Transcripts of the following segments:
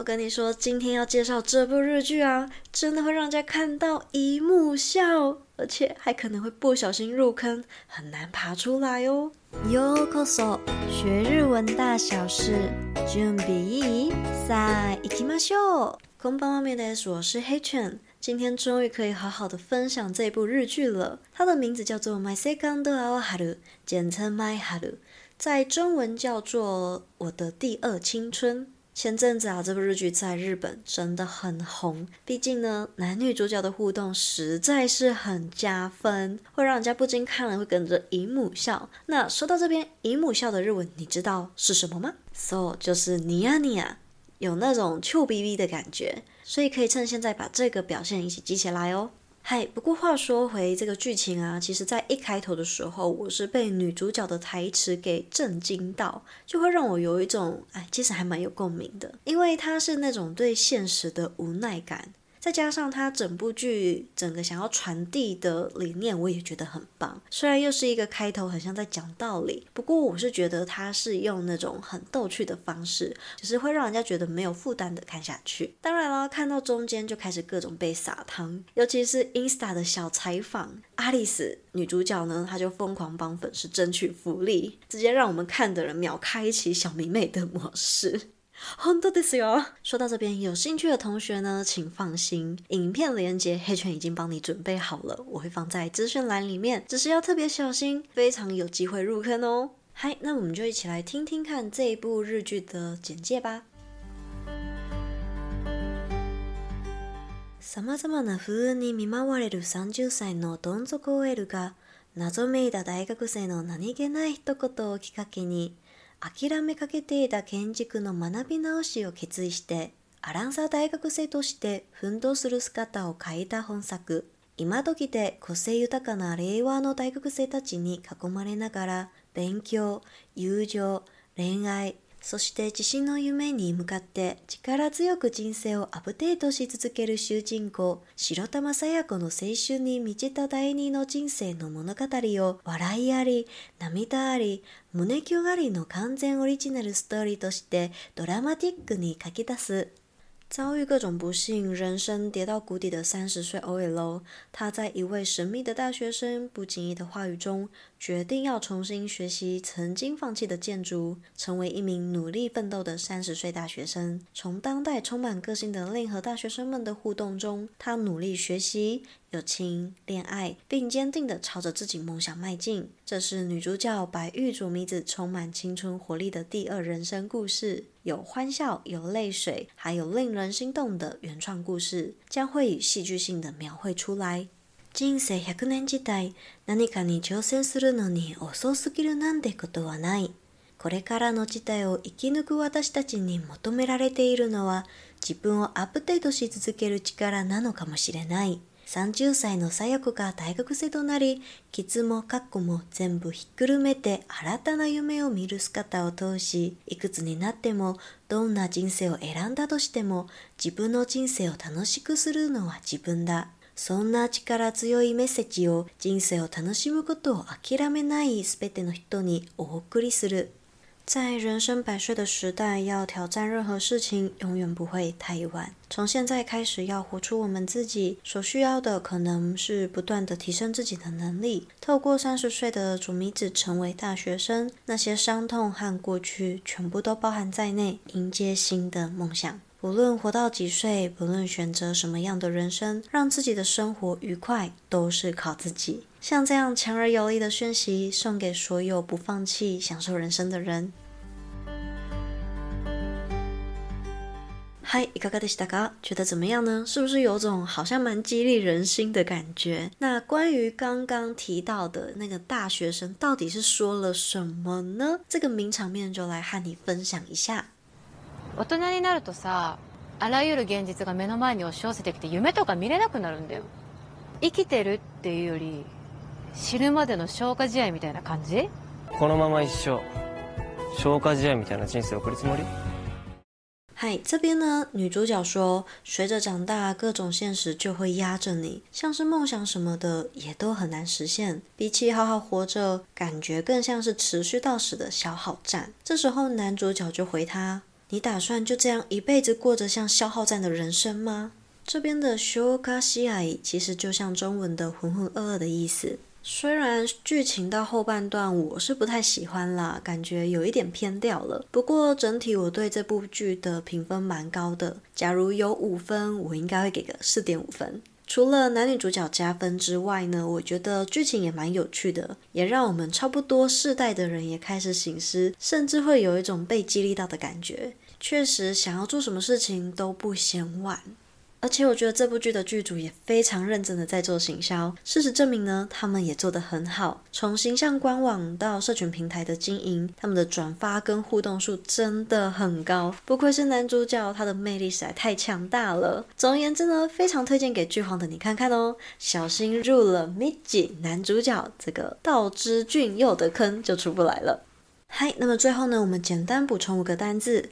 我跟你说，今天要介绍这部日剧啊，真的会让家看到一目笑，而且还可能会不小心入坑，很难爬出来哦。Yo koso，学日文大小事 j u n 行きましょ i こんばんは、皆 o u 外面的是我是黑犬，今天终于可以好好的分享这部日剧了。它的名字叫做 My Second Our Haru，简称 My Haru，在中文叫做我的第二青春。前阵子啊，这部日剧在日本真的很红。毕竟呢，男女主角的互动实在是很加分，会让人家不禁看了会跟着姨母笑。那说到这边，姨母笑的日文你知道是什么吗？So 就是你呀你呀，有那种臭逼逼的感觉，所以可以趁现在把这个表现一起记起来哦。嗨，不过话说回这个剧情啊，其实在一开头的时候，我是被女主角的台词给震惊到，就会让我有一种哎，其实还蛮有共鸣的，因为她是那种对现实的无奈感。再加上他整部剧整个想要传递的理念，我也觉得很棒。虽然又是一个开头，很像在讲道理，不过我是觉得他是用那种很逗趣的方式，就是会让人家觉得没有负担的看下去。当然了，看到中间就开始各种被撒糖，尤其是 Insta 的小采访，Alice 女主角呢，她就疯狂帮粉丝争取福利，直接让我们看的人秒开启小迷妹的模式。很多的是哟。说到这边，有兴趣的同学呢，请放心，影片连接黑犬已经帮你准备好了，我会放在资讯栏里面。只是要特别小心，非常有机会入坑哦。嗨，那我们就一起来听听看这一部日剧的简介吧。さまざまなに見舞われる30歳の OL が、謎めいた大学生の何気ない一言をきっかけに。諦めかけていた建築の学び直しを決意してアランサ大学生として奮闘する姿を描いた本作今時で個性豊かな令和の大学生たちに囲まれながら勉強友情恋愛そして自身の夢に向かって力強く人生をアップデートし続ける主人公、白玉さや子の青春に満ちた第二の人生の物語を笑いあり、涙あり、胸キュンりの完全オリジナルストーリーとしてドラマティックに書き出す遭遇各种不幸，人生跌到谷底的三十岁 OL，他在一位神秘的大学生不经意的话语中，决定要重新学习曾经放弃的建筑，成为一名努力奋斗的三十岁大学生。从当代充满个性的令和大学生们的互动中，他努力学习。友情、恋爱，并坚定地朝着自己梦想迈进。这是女主角白玉主祢子充满青春活力的第二人生故事。有欢笑，有泪水，还有令人心动的原创故事，将会以戏剧性的描绘出来。人生百年時代、何かに挑戦するのに遅すぎるなんてことはない。これからの時代を生き抜く私たちに求められているのは、自分をアップデートし続ける力なのかもしれない。30歳の左翼が大学生となり、キツもカッコも全部ひっくるめて新たな夢を見る姿を通し、いくつになってもどんな人生を選んだとしても自分の人生を楽しくするのは自分だ。そんな力強いメッセージを人生を楽しむことを諦めない全ての人にお送りする。在人生百岁的时代，要挑战任何事情，永远不会太晚。从现在开始，要活出我们自己所需要的，可能是不断的提升自己的能力。透过三十岁的竹米子成为大学生，那些伤痛和过去全部都包含在内，迎接新的梦想。无论活到几岁，不论选择什么样的人生，让自己的生活愉快，都是靠自己。像这样强而有力的讯息，送给所有不放弃享受人生的人。嗨，伊卡卡的西达卡，觉得怎么样呢？是不是有种好像蛮激励人心的感觉？那关于刚刚提到的那个大学生，到底是说了什么呢？这个名场面就来和你分享一下。大人になるとさ、あらゆる現実が目の前に押し寄せてきて、夢とか見れなくなるんだよ。生きてるっていうより死ぬまでの消化試合みたいな感じ。このまま一生消化試合みたいな人生送るつもり？这边呢，女主角说，随着长大，各种现实就会压着你，像是梦想什么的也都很难实现。比起好好活着，感觉更像是持续到死的消耗战。这时候男主角就回她。你打算就这样一辈子过着像消耗战的人生吗？这边的 s h o w k a s h i 其实就像中文的“浑浑噩噩”的意思。虽然剧情到后半段我是不太喜欢啦，感觉有一点偏掉了。不过整体我对这部剧的评分蛮高的，假如有五分，我应该会给个四点五分。除了男女主角加分之外呢，我觉得剧情也蛮有趣的，也让我们差不多世代的人也开始醒思，甚至会有一种被激励到的感觉。确实，想要做什么事情都不嫌晚。而且我觉得这部剧的剧组也非常认真的在做行销，事实证明呢，他们也做得很好。从形象官网到社群平台的经营，他们的转发跟互动数真的很高，不愧是男主角，他的魅力实在太强大了。总而言之呢，非常推荐给剧荒的你看看哦，小心入了 Miji 男主角这个道之俊佑的坑就出不来了。嗨，那么最后呢，我们简单补充五个单字。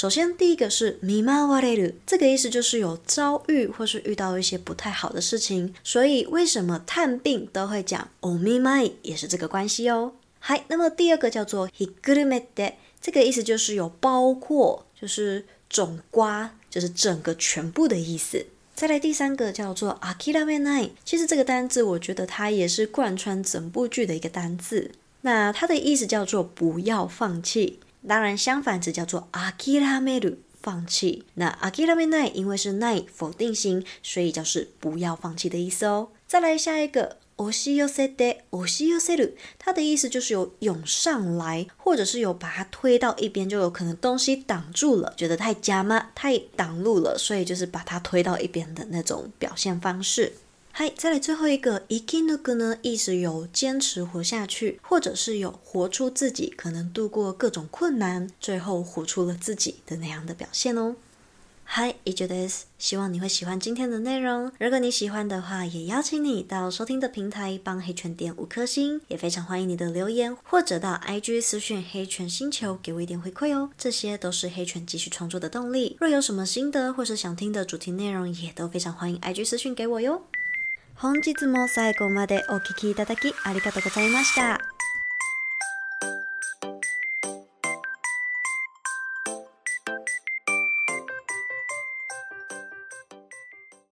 首先，第一个是 mi ma wa e ru，这个意思就是有遭遇或是遇到一些不太好的事情，所以为什么探病都会讲 omi m 也是这个关系哦。嗨，那么第二个叫做 higurume d 这个意思就是有包括，就是总瓜，就是整个全部的意思。再来第三个叫做 akira me ni，其实这个单字我觉得它也是贯穿整部剧的一个单字，那它的意思叫做不要放弃。当然，相反词叫做あきらめる，放弃。那あきらめない，因为是ない否定型，所以就是不要放弃的意思哦。再来下一个、押し寄せで、押し寄せる，它的意思就是有涌上来，或者是有把它推到一边，就有可能东西挡住了，觉得太夹吗？太挡路了，所以就是把它推到一边的那种表现方式。嗨，再来最后一个 i k i n u k 呢意思有坚持活下去，或者是有活出自己，可能度过各种困难，最后活出了自己的那样的表现哦。嗨，it is，希望你会喜欢今天的内容。如果你喜欢的话，也邀请你到收听的平台帮黑犬点五颗星，也非常欢迎你的留言或者到 IG 私讯黑犬星球给我一点回馈哦。这些都是黑犬继续创作的动力。若有什么心得或是想听的主题内容，也都非常欢迎 IG 私讯给我哟。本日も最後までお聴きいただきありがとうございました。